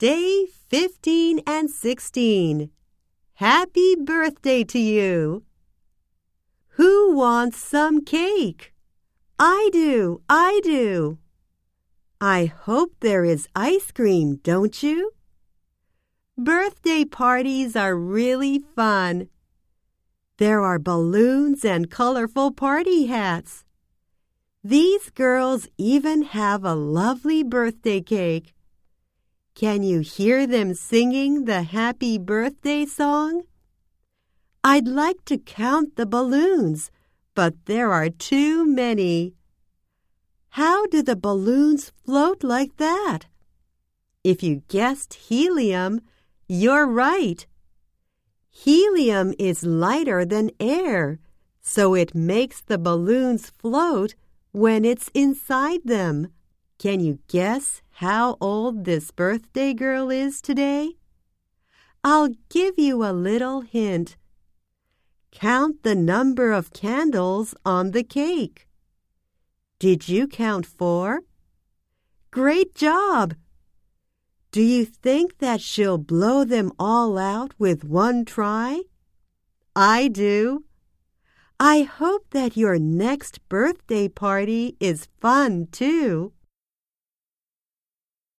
Day 15 and 16. Happy birthday to you. Who wants some cake? I do, I do. I hope there is ice cream, don't you? Birthday parties are really fun. There are balloons and colorful party hats. These girls even have a lovely birthday cake. Can you hear them singing the happy birthday song? I'd like to count the balloons, but there are too many. How do the balloons float like that? If you guessed helium, you're right. Helium is lighter than air, so it makes the balloons float when it's inside them. Can you guess how old this birthday girl is today? I'll give you a little hint. Count the number of candles on the cake. Did you count four? Great job! Do you think that she'll blow them all out with one try? I do. I hope that your next birthday party is fun too.